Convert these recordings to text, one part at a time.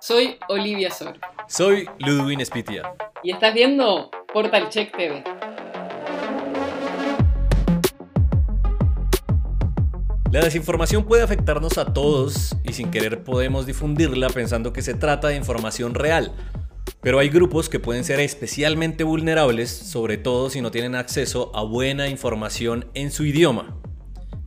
Soy Olivia Sor. Soy Ludwin Spitia. Y estás viendo Portal Check TV. La desinformación puede afectarnos a todos y sin querer podemos difundirla pensando que se trata de información real. Pero hay grupos que pueden ser especialmente vulnerables, sobre todo si no tienen acceso a buena información en su idioma.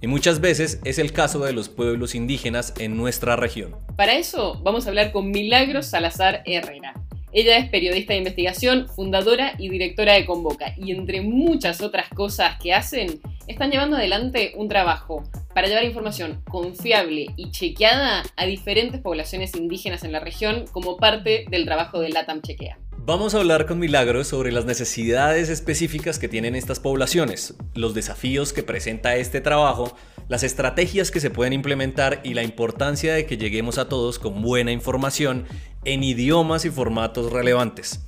Y muchas veces es el caso de los pueblos indígenas en nuestra región. Para eso vamos a hablar con Milagros Salazar Herrera. Ella es periodista de investigación, fundadora y directora de Convoca, y entre muchas otras cosas que hacen, están llevando adelante un trabajo para llevar información confiable y chequeada a diferentes poblaciones indígenas en la región como parte del trabajo de LATAM Chequea. Vamos a hablar con Milagros sobre las necesidades específicas que tienen estas poblaciones, los desafíos que presenta este trabajo, las estrategias que se pueden implementar y la importancia de que lleguemos a todos con buena información en idiomas y formatos relevantes.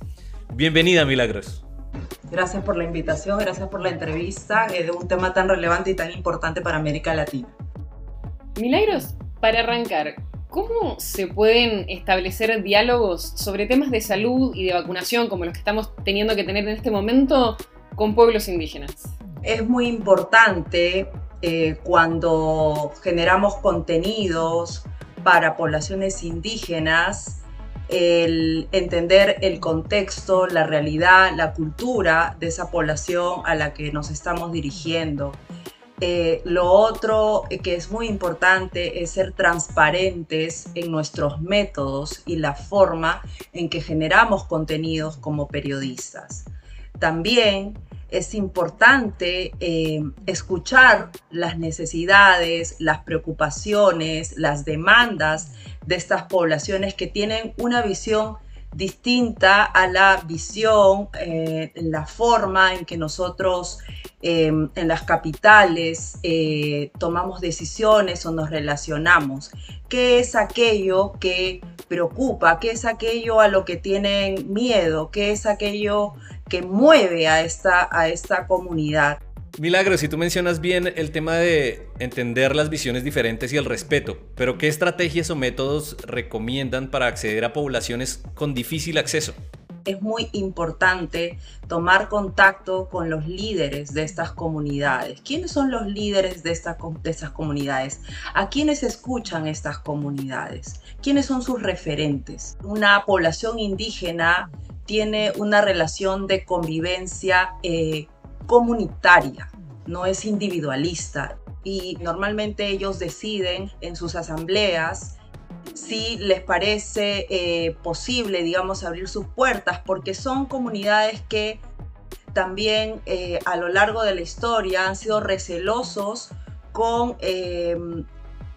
Bienvenida Milagros. Gracias por la invitación, gracias por la entrevista de un tema tan relevante y tan importante para América Latina. Milagros, para arrancar, ¿Cómo se pueden establecer diálogos sobre temas de salud y de vacunación como los que estamos teniendo que tener en este momento con pueblos indígenas? Es muy importante eh, cuando generamos contenidos para poblaciones indígenas el entender el contexto, la realidad, la cultura de esa población a la que nos estamos dirigiendo. Eh, lo otro que es muy importante es ser transparentes en nuestros métodos y la forma en que generamos contenidos como periodistas. También es importante eh, escuchar las necesidades, las preocupaciones, las demandas de estas poblaciones que tienen una visión distinta a la visión, eh, la forma en que nosotros em, en las capitales eh, tomamos decisiones o nos relacionamos. ¿Qué es aquello que preocupa? ¿Qué es aquello a lo que tienen miedo? ¿Qué es aquello que mueve a esta, a esta comunidad? Milagro, si tú mencionas bien el tema de entender las visiones diferentes y el respeto, pero ¿qué estrategias o métodos recomiendan para acceder a poblaciones con difícil acceso? Es muy importante tomar contacto con los líderes de estas comunidades. ¿Quiénes son los líderes de, estas comunidades? ¿A quiénes escuchan estas comunidades? ¿Quiénes son sus referentes? Una población indígena tiene una relación de convivencia eh, comunitaria, no es individualista. Y normalmente ellos deciden en sus asambleas si les parece eh, posible, digamos, abrir sus puertas, porque son comunidades que también eh, a lo largo de la historia han sido recelosos con eh,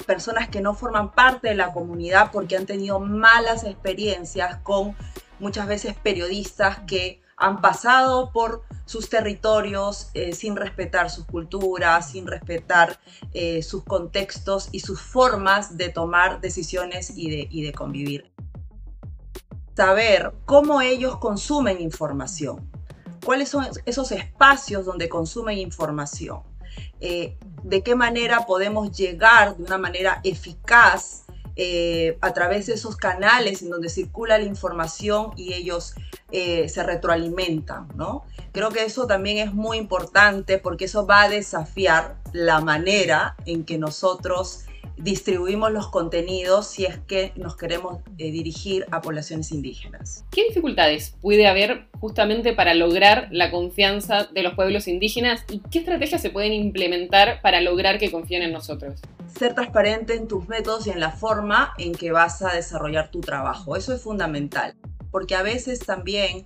personas que no forman parte de la comunidad porque han tenido malas experiencias con muchas veces periodistas que han pasado por sus territorios eh, sin respetar sus culturas, sin respetar eh, sus contextos y sus formas de tomar decisiones y de, convivir. Saber cómo ellos consumen información, cuáles son esos espacios donde consumen información, eh, de qué manera podemos llegar de una manera eficaz eh, a través de esos canales en donde circula la información y ellos eh, se retroalimentan, ¿no? Creo que eso también es muy importante porque eso va a desafiar la manera en que nosotros distribuimos los contenidos si es que nos queremos eh, dirigir a poblaciones indígenas. ¿Qué dificultades puede haber justamente para lograr la confianza de los pueblos indígenas y qué estrategias se pueden implementar para lograr que confíen en nosotros? Ser transparente en tus métodos y en la forma en que vas a desarrollar tu trabajo. Eso es fundamental porque a veces también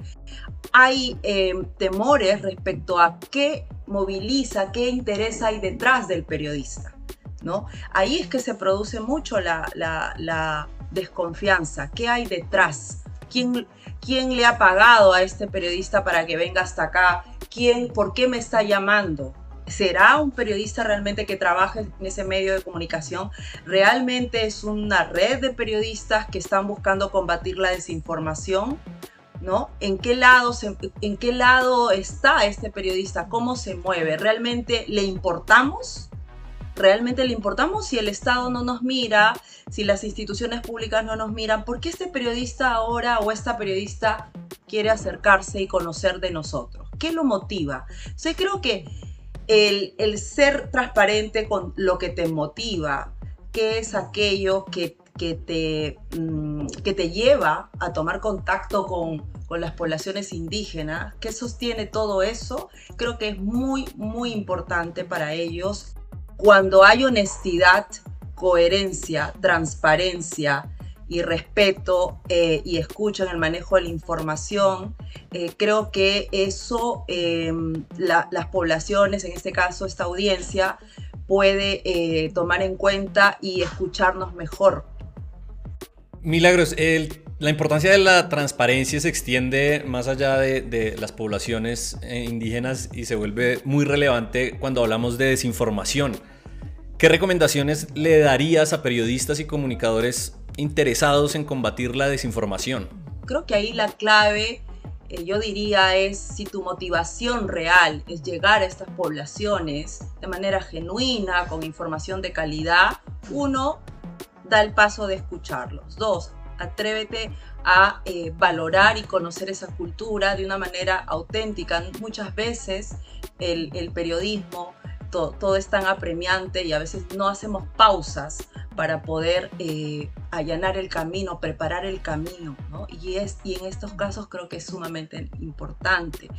hay eh, temores respecto a qué moviliza, qué interés hay detrás del periodista. Ahí es que se produce mucho la, desconfianza. ¿Qué hay detrás? ¿Quién, ¿Quién, le ha pagado a este periodista para que venga hasta acá? ¿Quién, ¿Por qué me está llamando? ¿Será un periodista realmente que trabaja en ese medio de comunicación? ¿Realmente es una red de periodistas que están buscando combatir la desinformación? ¿No? ¿En qué, lado ¿En qué lado está este periodista? ¿Cómo se mueve? ¿Realmente le importamos? ¿realmente le importamos si el Estado no nos mira, si las instituciones públicas no nos miran? ¿Por qué este periodista ahora o esta periodista quiere acercarse y conocer de nosotros? ¿Qué lo motiva? O creo que el, ser transparente con lo que te motiva, qué es aquello que que te, mm, que te lleva a tomar contacto con, con las poblaciones indígenas, que sostiene todo eso, creo que es muy, muy importante para ellos. Cuando hay honestidad, coherencia, transparencia y respeto eh, y escucha en el manejo de la información, eh, creo que eso em, las poblaciones, en este caso esta audiencia, puede eh, tomar en cuenta y escucharnos mejor Milagros, la importancia de la transparencia se extiende más allá de, las poblaciones eh, indígenas y se vuelve muy relevante cuando hablamos de desinformación. ¿Qué recomendaciones le darías a periodistas y comunicadores interesados en combatir la desinformación? Creo que ahí la clave, eh, yo diría, es si tu motivación real es llegar a estas poblaciones de manera genuina, con información de calidad, uno, da el paso de escucharlos. Dos, atrévete a eh, valorar y conocer esa cultura de una manera auténtica. Muchas veces el, periodismo, todo, es tan apremiante y a veces no hacemos pausas para poder eh, allanar el camino, preparar el camino. Y, es, y en estos casos creo que es sumamente importante.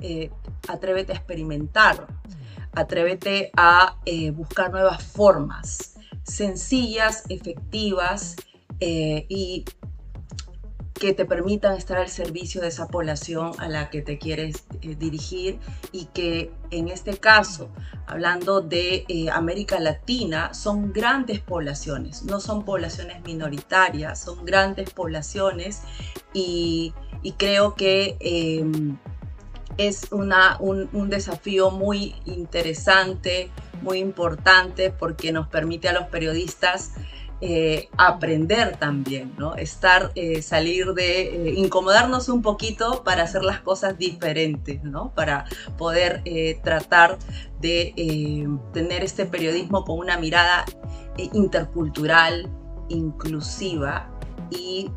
Eh, atrévete a experimentar, atrévete a buscar nuevas formas sencillas, efectivas eh, y que te permitan estar al servicio de esa población a la que te quieres eh, dirigir y que en este caso, hablando de eh, América Latina, son grandes poblaciones, no son poblaciones minoritarias, son grandes poblaciones y, creo que em, es una, un desafío muy interesante, muy importante porque nos permite a los periodistas eh, aprender también, ¿no? Estar, eh, salir de, eh, incomodarnos un poquito para hacer las cosas diferentes, ¿no? Para poder tratar de tener este periodismo con una mirada intercultural, inclusiva y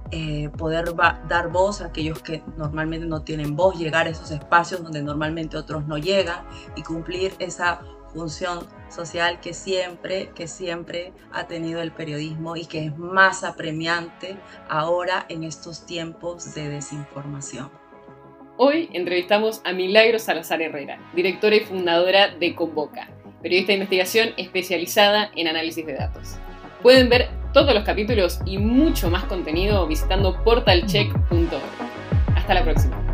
poder dar voz a aquellos que normalmente no tienen voz, llegar a esos espacios donde normalmente otros no llegan y cumplir esa función social que siempre, que siempre ha tenido el periodismo y que es más apremiante ahora en estos tiempos de desinformación. Hoy entrevistamos a Milagro Salazar Herrera, directora y fundadora de Convoca, periodista de investigación especializada en análisis de datos. Pueden ver todos los capítulos y mucho más contenido visitando portalcheck.org. Hasta la próxima.